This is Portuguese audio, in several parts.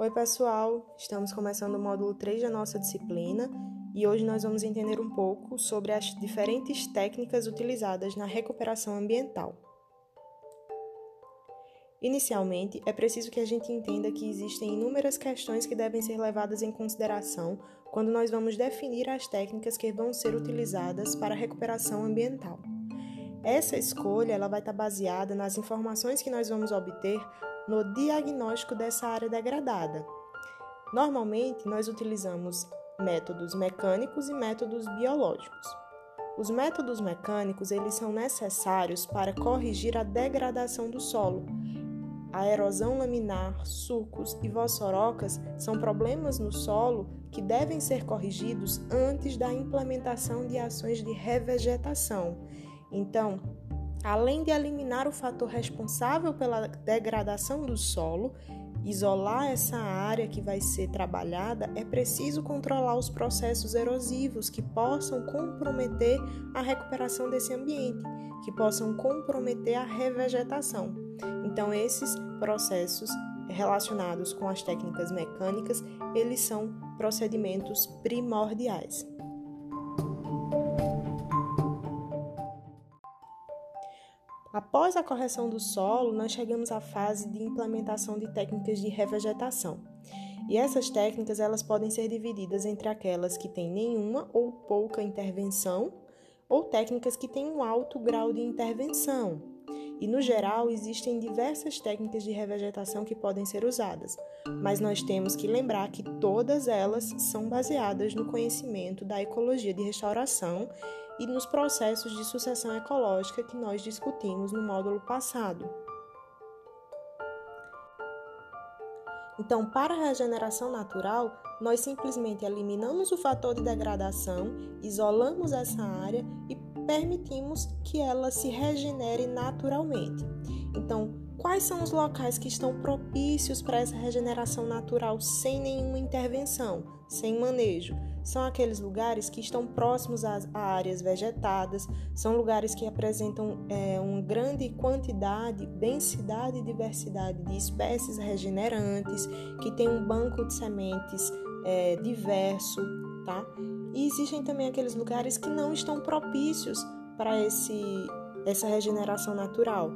Oi, pessoal! Estamos começando o módulo 3 da nossa disciplina e hoje nós vamos entender um pouco sobre as diferentes técnicas utilizadas na recuperação ambiental. Inicialmente, é preciso que a gente entenda que existem inúmeras questões que devem ser levadas em consideração quando nós vamos definir as técnicas que vão ser utilizadas para a recuperação ambiental. Essa escolha ela vai estar baseada nas informações que nós vamos obter no diagnóstico dessa área degradada. Normalmente, nós utilizamos métodos mecânicos e métodos biológicos. Os métodos mecânicos eles são necessários para corrigir a degradação do solo. A erosão laminar, sulcos e vossorocas são problemas no solo que devem ser corrigidos antes da implementação de ações de revegetação então, além de eliminar o fator responsável pela degradação do solo, isolar essa área que vai ser trabalhada, é preciso controlar os processos erosivos que possam comprometer a recuperação desse ambiente, que possam comprometer a revegetação. Então, esses processos relacionados com as técnicas mecânicas, eles são procedimentos primordiais. Após a correção do solo, nós chegamos à fase de implementação de técnicas de revegetação. E essas técnicas elas podem ser divididas entre aquelas que têm nenhuma ou pouca intervenção ou técnicas que têm um alto grau de intervenção. E no geral existem diversas técnicas de revegetação que podem ser usadas, mas nós temos que lembrar que todas elas são baseadas no conhecimento da ecologia de restauração e nos processos de sucessão ecológica que nós discutimos no módulo passado. Então, para a regeneração natural, nós simplesmente eliminamos o fator de degradação, isolamos essa área e permitimos que ela se regenere naturalmente. Então, quais são os locais que estão propícios para essa regeneração natural sem nenhuma intervenção, sem manejo? são aqueles lugares que estão próximos a áreas vegetadas, são lugares que apresentam é, uma grande quantidade, densidade e diversidade de espécies regenerantes, que tem um banco de sementes é, diverso, tá? E existem também aqueles lugares que não estão propícios para esse, essa regeneração natural.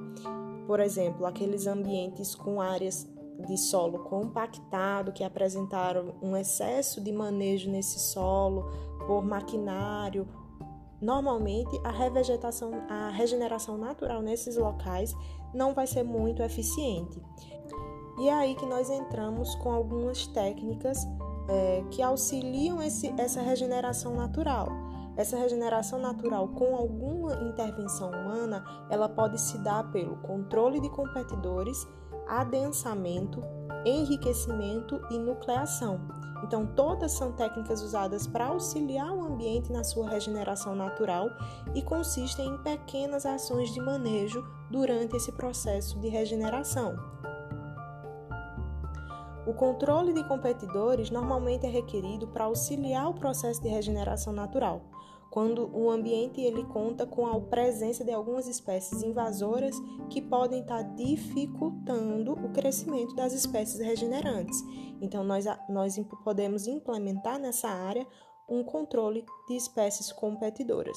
Por exemplo, aqueles ambientes com áreas de solo compactado que apresentaram um excesso de manejo nesse solo por maquinário. Normalmente, a revegetação, a regeneração natural nesses locais não vai ser muito eficiente. E é aí que nós entramos com algumas técnicas é, que auxiliam esse, essa regeneração natural. Essa regeneração natural com alguma intervenção humana, ela pode se dar pelo controle de competidores adensamento, enriquecimento e nucleação. Então, todas são técnicas usadas para auxiliar o ambiente na sua regeneração natural e consistem em pequenas ações de manejo durante esse processo de regeneração. O controle de competidores normalmente é requerido para auxiliar o processo de regeneração natural quando o ambiente ele conta com a presença de algumas espécies invasoras que podem estar dificultando o crescimento das espécies regenerantes. Então, nós, nós podemos implementar nessa área um controle de espécies competidoras.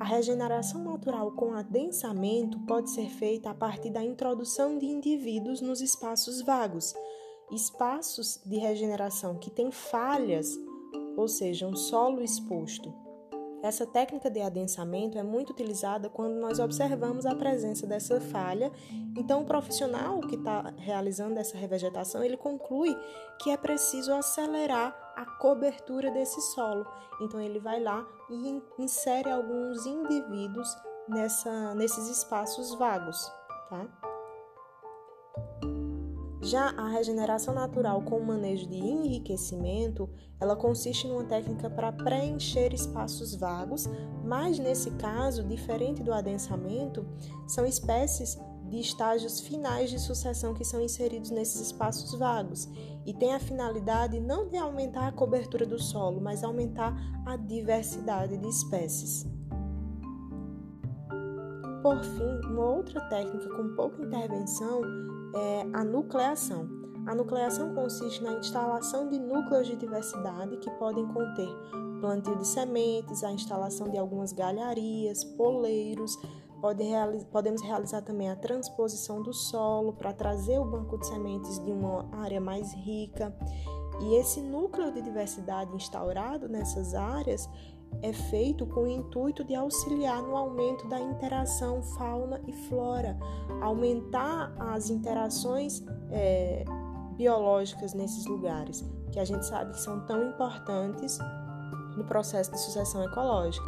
A regeneração natural com adensamento pode ser feita a partir da introdução de indivíduos nos espaços vagos, espaços de regeneração que têm falhas ou seja, um solo exposto. Essa técnica de adensamento é muito utilizada quando nós observamos a presença dessa falha. Então, o profissional que está realizando essa revegetação ele conclui que é preciso acelerar a cobertura desse solo. Então, ele vai lá e insere alguns indivíduos nessa, nesses espaços vagos, tá? Já a regeneração natural com manejo de enriquecimento, ela consiste numa técnica para preencher espaços vagos, mas nesse caso, diferente do adensamento, são espécies de estágios finais de sucessão que são inseridos nesses espaços vagos e tem a finalidade não de aumentar a cobertura do solo, mas aumentar a diversidade de espécies. Por fim, uma outra técnica com pouca intervenção é a nucleação. A nucleação consiste na instalação de núcleos de diversidade que podem conter plantio de sementes, a instalação de algumas galharias, poleiros. Pode realiz podemos realizar também a transposição do solo para trazer o banco de sementes de uma área mais rica. E esse núcleo de diversidade instaurado nessas áreas é feito com o intuito de auxiliar no aumento da interação fauna e flora, aumentar as interações é, biológicas nesses lugares, que a gente sabe que são tão importantes no processo de sucessão ecológica.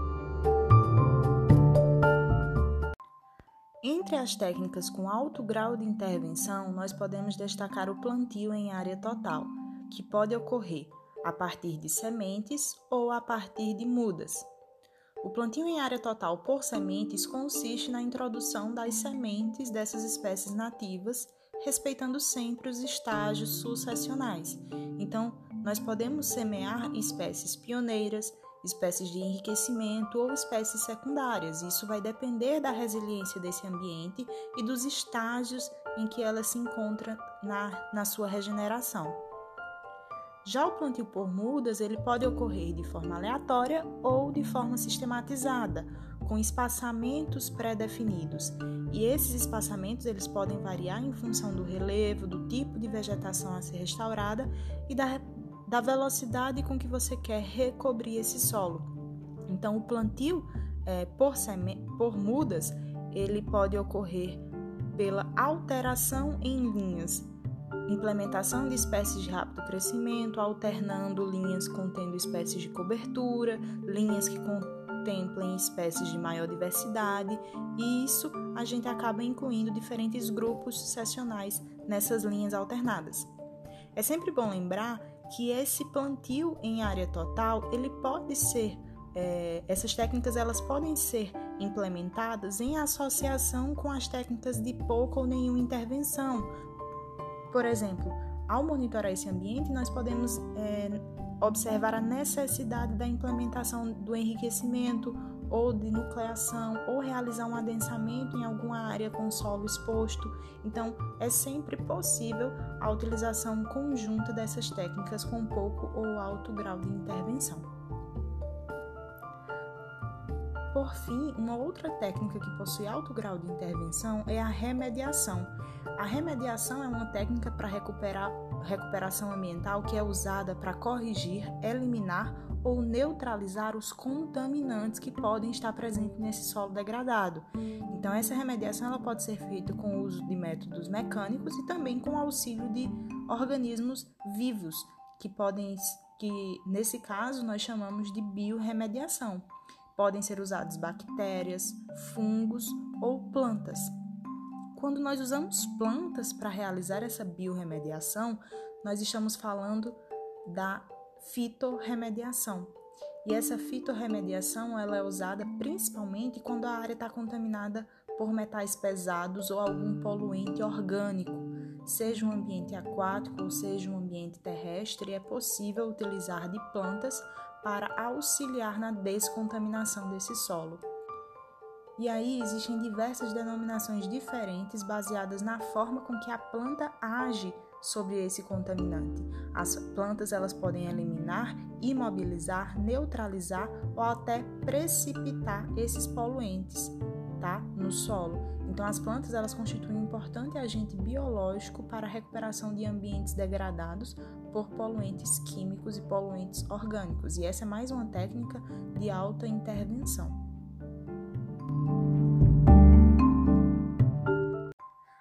Entre as técnicas com alto grau de intervenção, nós podemos destacar o plantio em área total, que pode ocorrer a partir de sementes ou a partir de mudas. O plantio em área total por sementes consiste na introdução das sementes dessas espécies nativas, respeitando sempre os estágios sucessionais. Então, nós podemos semear espécies pioneiras, espécies de enriquecimento ou espécies secundárias. Isso vai depender da resiliência desse ambiente e dos estágios em que ela se encontra na, na sua regeneração. Já o plantio por mudas, ele pode ocorrer de forma aleatória ou de forma sistematizada, com espaçamentos pré-definidos. E esses espaçamentos eles podem variar em função do relevo, do tipo de vegetação a ser restaurada e da, da velocidade com que você quer recobrir esse solo. Então, o plantio é, por, por mudas ele pode ocorrer pela alteração em linhas implementação de espécies de rápido crescimento, alternando linhas contendo espécies de cobertura, linhas que contemplem espécies de maior diversidade, e isso a gente acaba incluindo diferentes grupos sucessionais nessas linhas alternadas. É sempre bom lembrar que esse plantio em área total ele pode ser é, essas técnicas elas podem ser implementadas em associação com as técnicas de pouca ou nenhuma intervenção, por exemplo, ao monitorar esse ambiente, nós podemos é, observar a necessidade da implementação do enriquecimento ou de nucleação, ou realizar um adensamento em alguma área com solo exposto. Então, é sempre possível a utilização conjunta dessas técnicas com pouco ou alto grau de intervenção. Por fim, uma outra técnica que possui alto grau de intervenção é a remediação. A remediação é uma técnica para recuperar recuperação ambiental que é usada para corrigir, eliminar ou neutralizar os contaminantes que podem estar presentes nesse solo degradado. Então, essa remediação ela pode ser feita com o uso de métodos mecânicos e também com auxílio de organismos vivos, que podem, que nesse caso nós chamamos de biorremediação. Podem ser usados bactérias, fungos ou plantas. Quando nós usamos plantas para realizar essa biorremediação, nós estamos falando da fitorremediação. E essa fitorremediação ela é usada principalmente quando a área está contaminada por metais pesados ou algum poluente orgânico, seja um ambiente aquático ou seja um ambiente terrestre, é possível utilizar de plantas para auxiliar na descontaminação desse solo. E aí existem diversas denominações diferentes baseadas na forma com que a planta age sobre esse contaminante. As plantas elas podem eliminar, imobilizar, neutralizar ou até precipitar esses poluentes, tá, no solo. Então as plantas elas constituem um importante agente biológico para a recuperação de ambientes degradados por poluentes químicos e poluentes orgânicos. E essa é mais uma técnica de alta intervenção.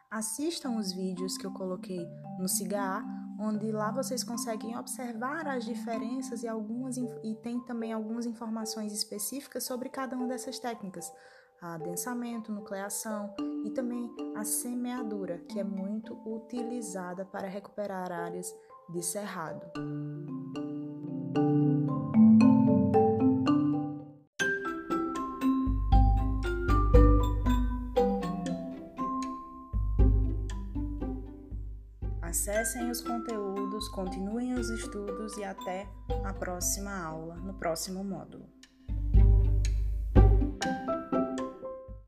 Assistam os vídeos que eu coloquei no CIGA, onde lá vocês conseguem observar as diferenças e algumas e tem também algumas informações específicas sobre cada uma dessas técnicas, adensamento, nucleação e também a semeadura, que é muito utilizada para recuperar áreas de cerrado. Acessem os conteúdos, continuem os estudos e até a próxima aula, no próximo módulo.